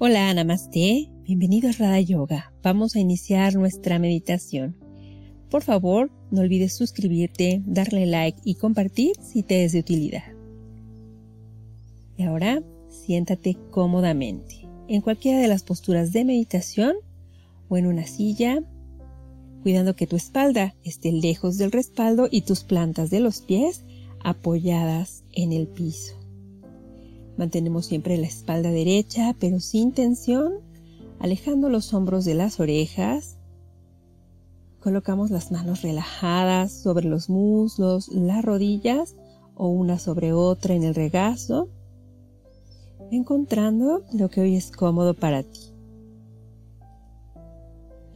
Hola, Namaste. Bienvenidos a Radha Yoga. Vamos a iniciar nuestra meditación. Por favor, no olvides suscribirte, darle like y compartir si te es de utilidad. Y ahora, siéntate cómodamente, en cualquiera de las posturas de meditación o en una silla, cuidando que tu espalda esté lejos del respaldo y tus plantas de los pies apoyadas en el piso. Mantenemos siempre la espalda derecha, pero sin tensión, alejando los hombros de las orejas. Colocamos las manos relajadas sobre los muslos, las rodillas o una sobre otra en el regazo, encontrando lo que hoy es cómodo para ti.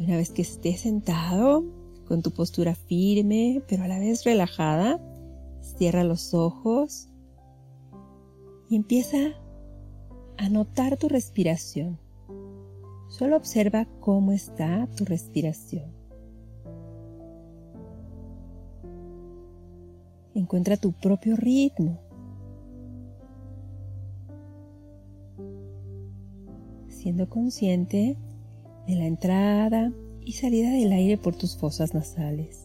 Una vez que estés sentado, con tu postura firme, pero a la vez relajada, cierra los ojos y empieza a notar tu respiración. Solo observa cómo está tu respiración. Encuentra tu propio ritmo. Siendo consciente de la entrada y salida del aire por tus fosas nasales.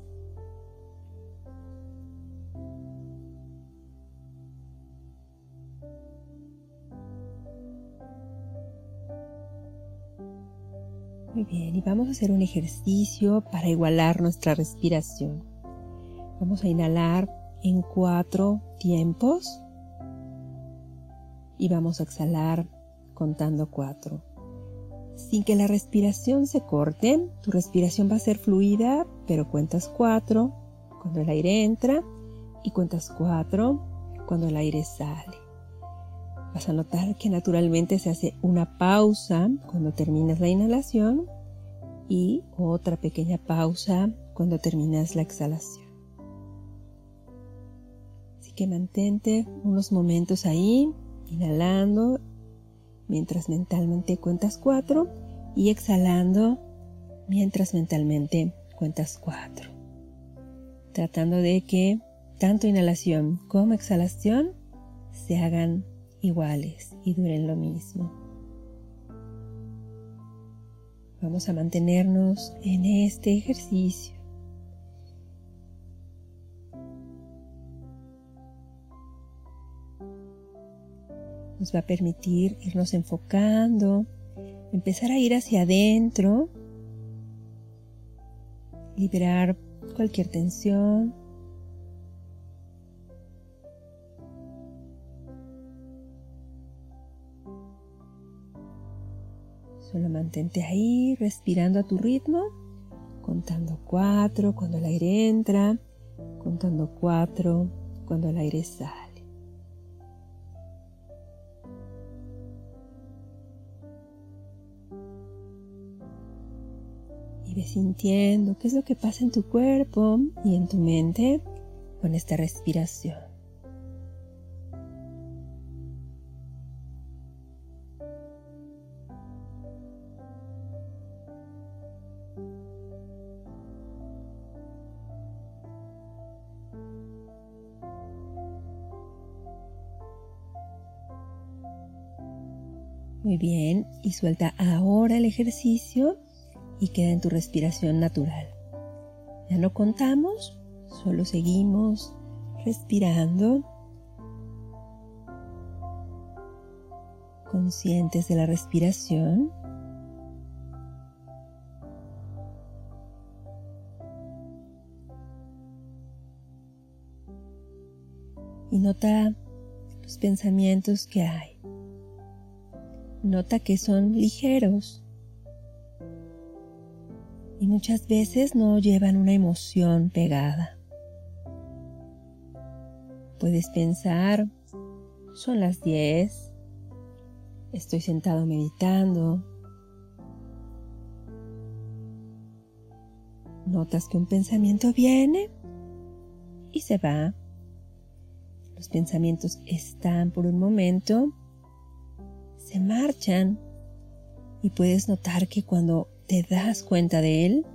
Muy bien, y vamos a hacer un ejercicio para igualar nuestra respiración. Vamos a inhalar en cuatro tiempos y vamos a exhalar contando cuatro. Sin que la respiración se corte, tu respiración va a ser fluida, pero cuentas cuatro cuando el aire entra y cuentas cuatro cuando el aire sale. Vas a notar que naturalmente se hace una pausa cuando terminas la inhalación y otra pequeña pausa cuando terminas la exhalación. Así que mantente unos momentos ahí, inhalando, mientras mentalmente cuentas cuatro y exhalando mientras mentalmente cuentas cuatro. Tratando de que tanto inhalación como exhalación se hagan iguales y duren lo mismo. Vamos a mantenernos en este ejercicio. Nos va a permitir irnos enfocando, empezar a ir hacia adentro, liberar cualquier tensión, Solo mantente ahí, respirando a tu ritmo, contando cuatro cuando el aire entra, contando cuatro cuando el aire sale. Y sintiendo qué es lo que pasa en tu cuerpo y en tu mente con esta respiración. Muy bien, y suelta ahora el ejercicio y queda en tu respiración natural. Ya no contamos, solo seguimos respirando, conscientes de la respiración. Y nota los pensamientos que hay. Nota que son ligeros y muchas veces no llevan una emoción pegada. Puedes pensar, son las 10, estoy sentado meditando. Notas que un pensamiento viene y se va. Los pensamientos están por un momento se marchan y puedes notar que cuando te das cuenta de él,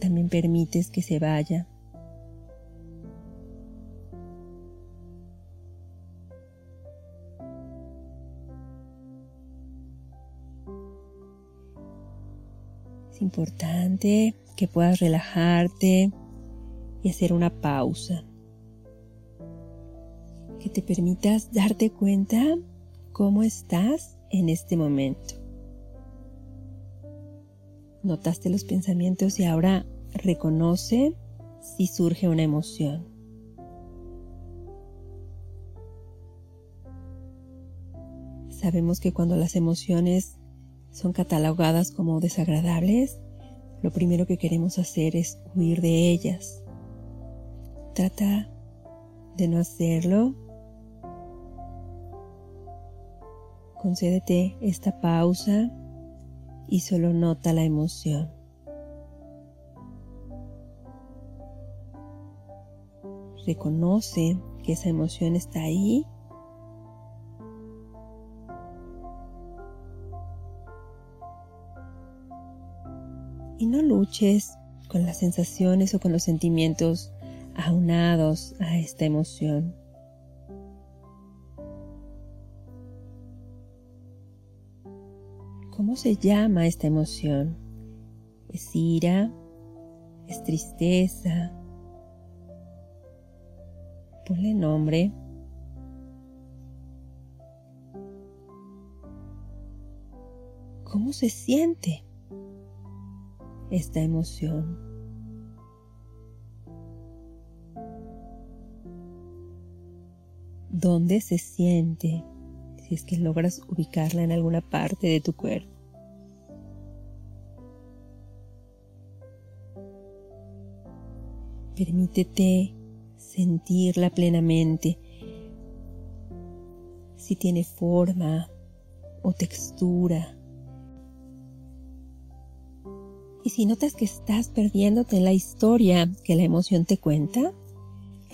también permites que se vaya. Es importante que puedas relajarte y hacer una pausa. Que te permitas darte cuenta cómo estás en este momento. Notaste los pensamientos y ahora reconoce si surge una emoción. Sabemos que cuando las emociones son catalogadas como desagradables, lo primero que queremos hacer es huir de ellas. Trata de no hacerlo. Concédete esta pausa y solo nota la emoción. Reconoce que esa emoción está ahí y no luches con las sensaciones o con los sentimientos aunados a esta emoción. ¿Cómo se llama esta emoción? ¿Es ira? ¿Es tristeza? Ponle nombre. ¿Cómo se siente? esta emoción. ¿Dónde se siente? Si es que logras ubicarla en alguna parte de tu cuerpo. Permítete sentirla plenamente. Si tiene forma o textura y si notas que estás perdiéndote en la historia que la emoción te cuenta,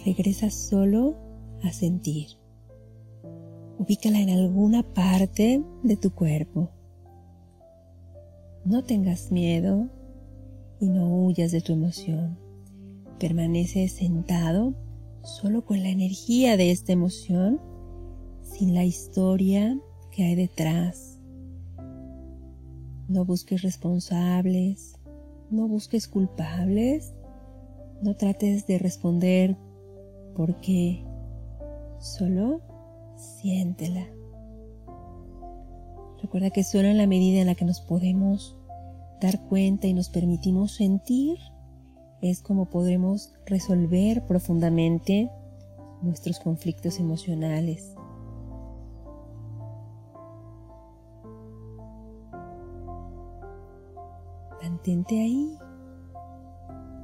regresa solo a sentir. Ubícala en alguna parte de tu cuerpo. No tengas miedo y no huyas de tu emoción. Permanece sentado solo con la energía de esta emoción, sin la historia que hay detrás. No busques responsables, no busques culpables, no trates de responder por qué, solo siéntela. Recuerda que solo en la medida en la que nos podemos dar cuenta y nos permitimos sentir, es como podremos resolver profundamente nuestros conflictos emocionales. Mantente ahí,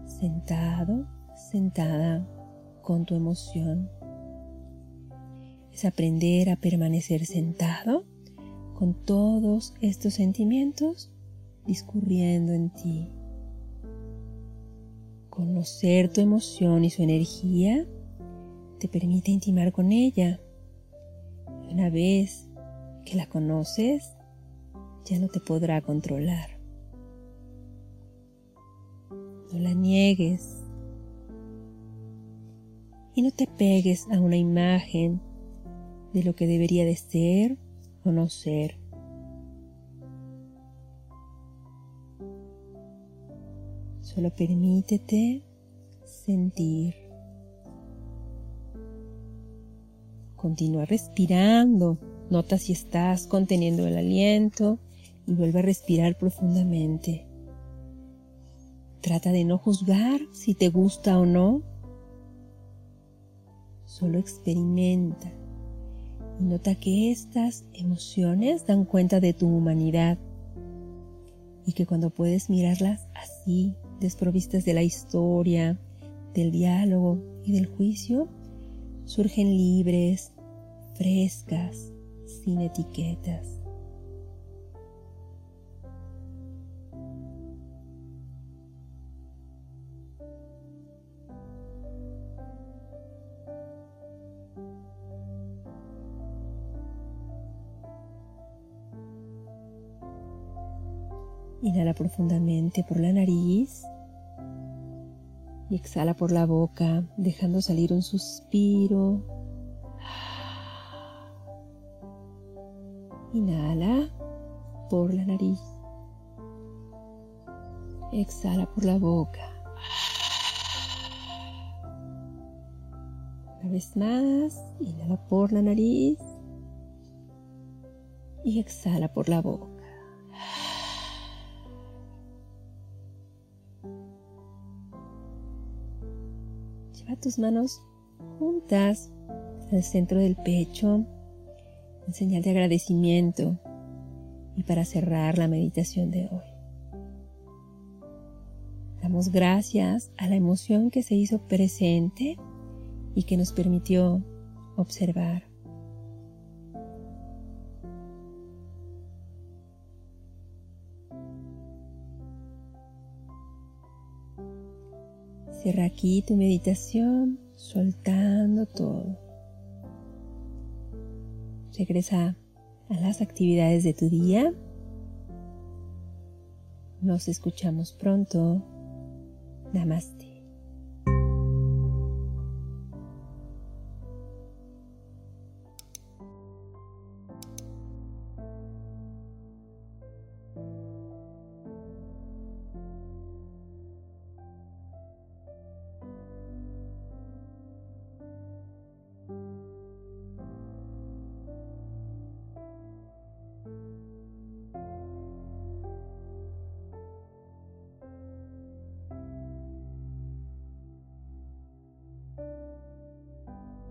sentado, sentada con tu emoción. Es aprender a permanecer sentado con todos estos sentimientos discurriendo en ti. Conocer tu emoción y su energía te permite intimar con ella. una vez que la conoces, ya no te podrá controlar no la niegues y no te pegues a una imagen de lo que debería de ser o no ser. Solo permítete sentir. Continúa respirando. Nota si estás conteniendo el aliento y vuelve a respirar profundamente. Trata de no juzgar si te gusta o no. Solo experimenta y nota que estas emociones dan cuenta de tu humanidad y que cuando puedes mirarlas así, desprovistas de la historia, del diálogo y del juicio, surgen libres, frescas, sin etiquetas. Inhala profundamente por la nariz y exhala por la boca, dejando salir un suspiro. Inhala por la nariz Exhala por la boca. Una vez más, inhala por la nariz y exhala por la boca. Lleva tus manos juntas al centro del pecho en señal de agradecimiento y para cerrar la meditación de hoy. Damos gracias a la emoción que se hizo presente y que nos permitió observar. Cierra aquí tu meditación soltando todo. Regresa a las actividades de tu día. Nos escuchamos pronto. Namaste.